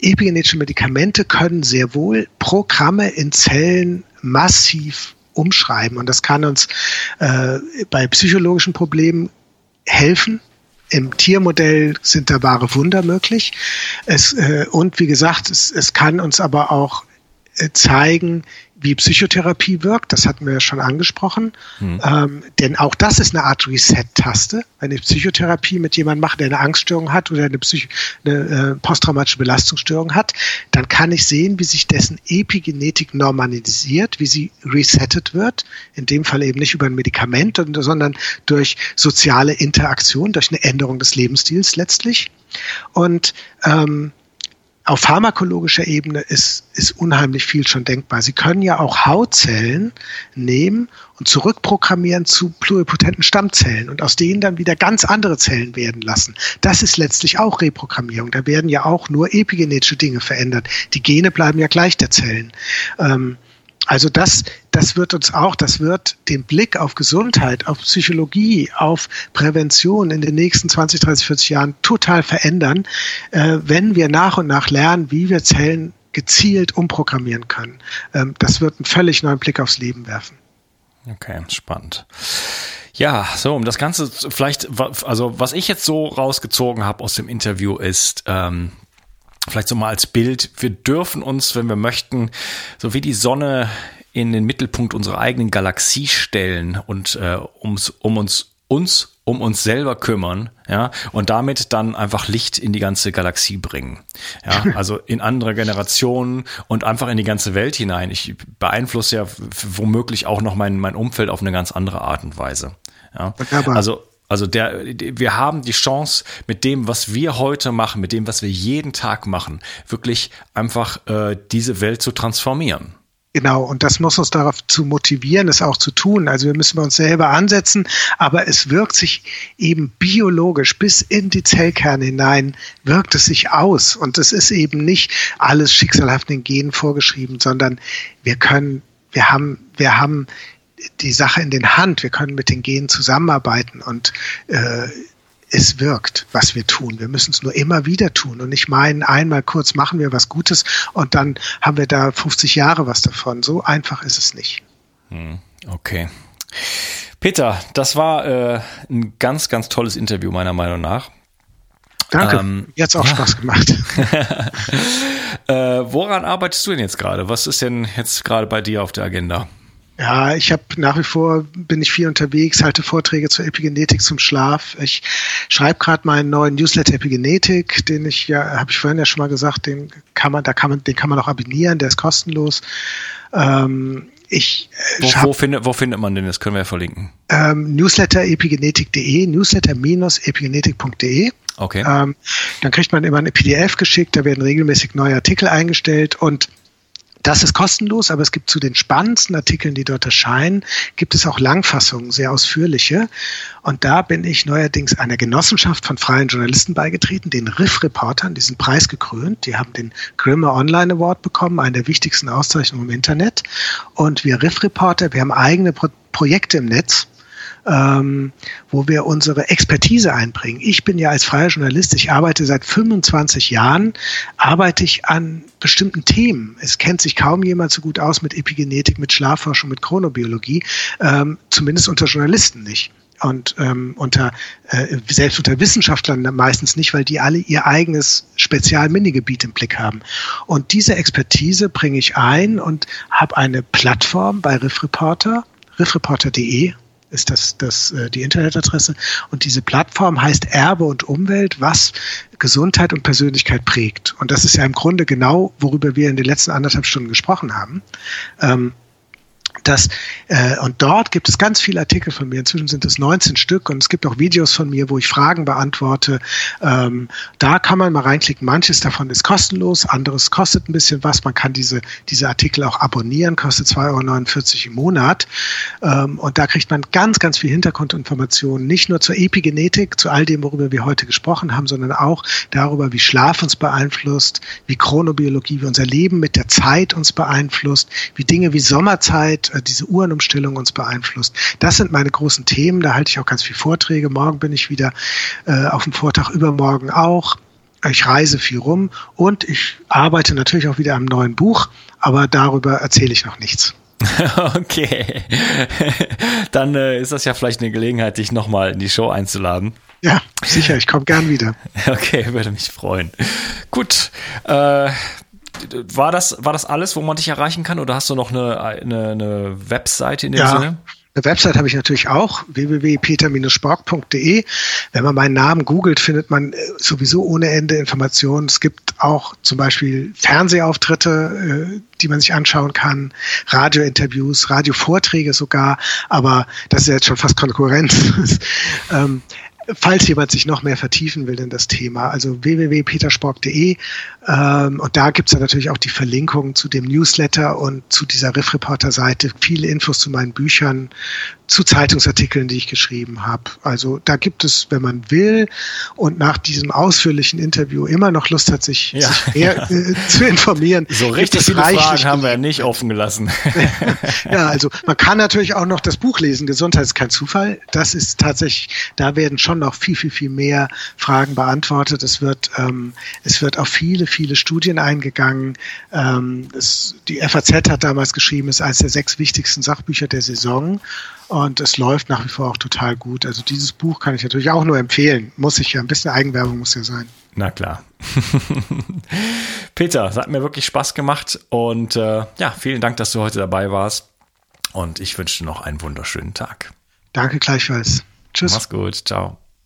epigenetische Medikamente können sehr wohl Programme in Zellen massiv umschreiben. Und das kann uns äh, bei psychologischen Problemen helfen. Im Tiermodell sind da wahre Wunder möglich. Es, äh, und wie gesagt, es, es kann uns aber auch zeigen, wie Psychotherapie wirkt, das hatten wir ja schon angesprochen. Mhm. Ähm, denn auch das ist eine Art Reset-Taste. Wenn ich Psychotherapie mit jemandem mache, der eine Angststörung hat oder eine, Psych eine äh, posttraumatische Belastungsstörung hat, dann kann ich sehen, wie sich dessen Epigenetik normalisiert, wie sie resettet wird. In dem Fall eben nicht über ein Medikament, sondern durch soziale Interaktion, durch eine Änderung des Lebensstils letztlich. Und ähm, auf pharmakologischer Ebene ist, ist unheimlich viel schon denkbar. Sie können ja auch Hautzellen nehmen und zurückprogrammieren zu pluripotenten Stammzellen und aus denen dann wieder ganz andere Zellen werden lassen. Das ist letztlich auch Reprogrammierung. Da werden ja auch nur epigenetische Dinge verändert. Die Gene bleiben ja gleich der Zellen. Ähm, also das, das wird uns auch, das wird den Blick auf Gesundheit, auf Psychologie, auf Prävention in den nächsten 20, 30, 40 Jahren total verändern, äh, wenn wir nach und nach lernen, wie wir Zellen gezielt umprogrammieren können. Ähm, das wird einen völlig neuen Blick aufs Leben werfen. Okay, spannend. Ja, so, um das Ganze vielleicht, also was ich jetzt so rausgezogen habe aus dem Interview ist, ähm, vielleicht so mal als Bild, wir dürfen uns, wenn wir möchten, so wie die Sonne in den Mittelpunkt unserer eigenen Galaxie stellen und äh, ums, um uns uns um uns selber kümmern, ja, und damit dann einfach Licht in die ganze Galaxie bringen. Ja, [laughs] also in andere Generationen und einfach in die ganze Welt hinein. Ich beeinflusse ja womöglich auch noch mein, mein Umfeld auf eine ganz andere Art und Weise. Ja, also also der, wir haben die Chance, mit dem, was wir heute machen, mit dem, was wir jeden Tag machen, wirklich einfach äh, diese Welt zu transformieren. Genau, und das muss uns darauf zu motivieren, es auch zu tun. Also wir müssen uns selber ansetzen, aber es wirkt sich eben biologisch bis in die Zellkerne hinein, wirkt es sich aus. Und es ist eben nicht alles schicksalhaft den Genen vorgeschrieben, sondern wir können, wir haben, wir haben die Sache in den Hand. Wir können mit den Genen zusammenarbeiten und äh, es wirkt, was wir tun. Wir müssen es nur immer wieder tun und nicht meinen, einmal kurz machen wir was Gutes und dann haben wir da 50 Jahre was davon. So einfach ist es nicht. Hm, okay. Peter, das war äh, ein ganz, ganz tolles Interview meiner Meinung nach. Danke. Ähm, es auch ja. Spaß gemacht. [laughs] äh, woran arbeitest du denn jetzt gerade? Was ist denn jetzt gerade bei dir auf der Agenda? Ja, ich habe nach wie vor bin ich viel unterwegs, halte Vorträge zur Epigenetik, zum Schlaf. Ich schreibe gerade meinen neuen Newsletter Epigenetik, den ich ja, habe ich vorhin ja schon mal gesagt, den kann man, da kann man, den kann man auch abonnieren, der ist kostenlos. Ähm, ich, äh, wo, wo, findet, wo findet man den? Das können wir ja verlinken. Ähm, Newsletter-epigenetik.de, newsletter-epigenetik.de. Okay. Ähm, dann kriegt man immer ein PDF geschickt, da werden regelmäßig neue Artikel eingestellt und das ist kostenlos, aber es gibt zu den spannendsten Artikeln, die dort erscheinen, gibt es auch Langfassungen, sehr ausführliche. Und da bin ich neuerdings einer Genossenschaft von freien Journalisten beigetreten, den Riff-Reportern, die sind preisgekrönt. Die haben den Grimme Online Award bekommen, eine der wichtigsten Auszeichnungen im Internet. Und wir Riff-Reporter, wir haben eigene Pro Projekte im Netz ähm, wo wir unsere Expertise einbringen. Ich bin ja als freier Journalist, ich arbeite seit 25 Jahren, arbeite ich an bestimmten Themen. Es kennt sich kaum jemand so gut aus mit Epigenetik, mit Schlafforschung, mit Chronobiologie, ähm, zumindest unter Journalisten nicht und ähm, unter äh, selbst unter Wissenschaftlern meistens nicht, weil die alle ihr eigenes Spezial-Minigebiet im Blick haben. Und diese Expertise bringe ich ein und habe eine Plattform bei Riff Reporter, riffreporter.de ist das, das äh, die Internetadresse. Und diese Plattform heißt Erbe und Umwelt, was Gesundheit und Persönlichkeit prägt. Und das ist ja im Grunde genau, worüber wir in den letzten anderthalb Stunden gesprochen haben. Ähm, das, äh, und dort gibt es ganz viele Artikel von mir. Inzwischen sind es 19 Stück und es gibt auch Videos von mir, wo ich Fragen beantworte. Ähm, da kann man mal reinklicken. Manches davon ist kostenlos, anderes kostet ein bisschen was. Man kann diese, diese Artikel auch abonnieren, kostet 2,49 Euro im Monat. Ähm, und da kriegt man ganz, ganz viel Hintergrundinformationen, nicht nur zur Epigenetik, zu all dem, worüber wir heute gesprochen haben, sondern auch darüber, wie Schlaf uns beeinflusst, wie Chronobiologie, wie unser Leben mit der Zeit uns beeinflusst, wie Dinge wie Sommerzeit, diese Uhrenumstellung uns beeinflusst. Das sind meine großen Themen. Da halte ich auch ganz viele Vorträge. Morgen bin ich wieder äh, auf dem Vortrag, übermorgen auch. Ich reise viel rum und ich arbeite natürlich auch wieder am neuen Buch, aber darüber erzähle ich noch nichts. [laughs] Okay. [laughs] Dann äh, ist das ja vielleicht eine Gelegenheit, dich nochmal in die Show einzuladen. Ja, sicher, ich komme gern wieder. [laughs] Okay, würde mich freuen. Gut. Äh, war das, war das alles, wo man dich erreichen kann, oder hast du noch eine, eine, eine Webseite in dem ja. Sinne? Eine Website habe ich natürlich auch, www.peter-spork.de. Wenn man meinen Namen googelt, findet man äh, sowieso ohne Ende Informationen. Es gibt auch zum Beispiel Fernsehauftritte, äh, die man sich anschauen kann, Radiointerviews, Radiovorträge sogar, aber das ist jetzt schon fast Konkurrenz. [laughs] Falls jemand sich noch mehr vertiefen will in das Thema, also www.peterspork.de ähm, und da gibt's dann natürlich auch die Verlinkung zu dem Newsletter und zu dieser Riff Reporter Seite, viele Infos zu meinen Büchern, zu Zeitungsartikeln, die ich geschrieben habe. Also da gibt es, wenn man will und nach diesem ausführlichen Interview immer noch Lust hat, sich, ja, sich mehr ja. äh, zu informieren. So richtig viele Fragen haben wir ja nicht offen gelassen. [laughs] ja, also man kann natürlich auch noch das Buch lesen, Gesundheit ist kein Zufall. Das ist tatsächlich, da werden schon noch viel, viel, viel mehr Fragen beantwortet. Es wird, ähm, es wird auf viele, viele Studien eingegangen. Ähm, es, die FAZ hat damals geschrieben, es ist eines der sechs wichtigsten Sachbücher der Saison. Und es läuft nach wie vor auch total gut. Also dieses Buch kann ich natürlich auch nur empfehlen. Muss ich ja, ein bisschen Eigenwerbung muss ja sein. Na klar. [laughs] Peter, es hat mir wirklich Spaß gemacht und äh, ja, vielen Dank, dass du heute dabei warst. Und ich wünsche dir noch einen wunderschönen Tag. Danke gleichfalls. Tschüss. Mach's gut. Ciao.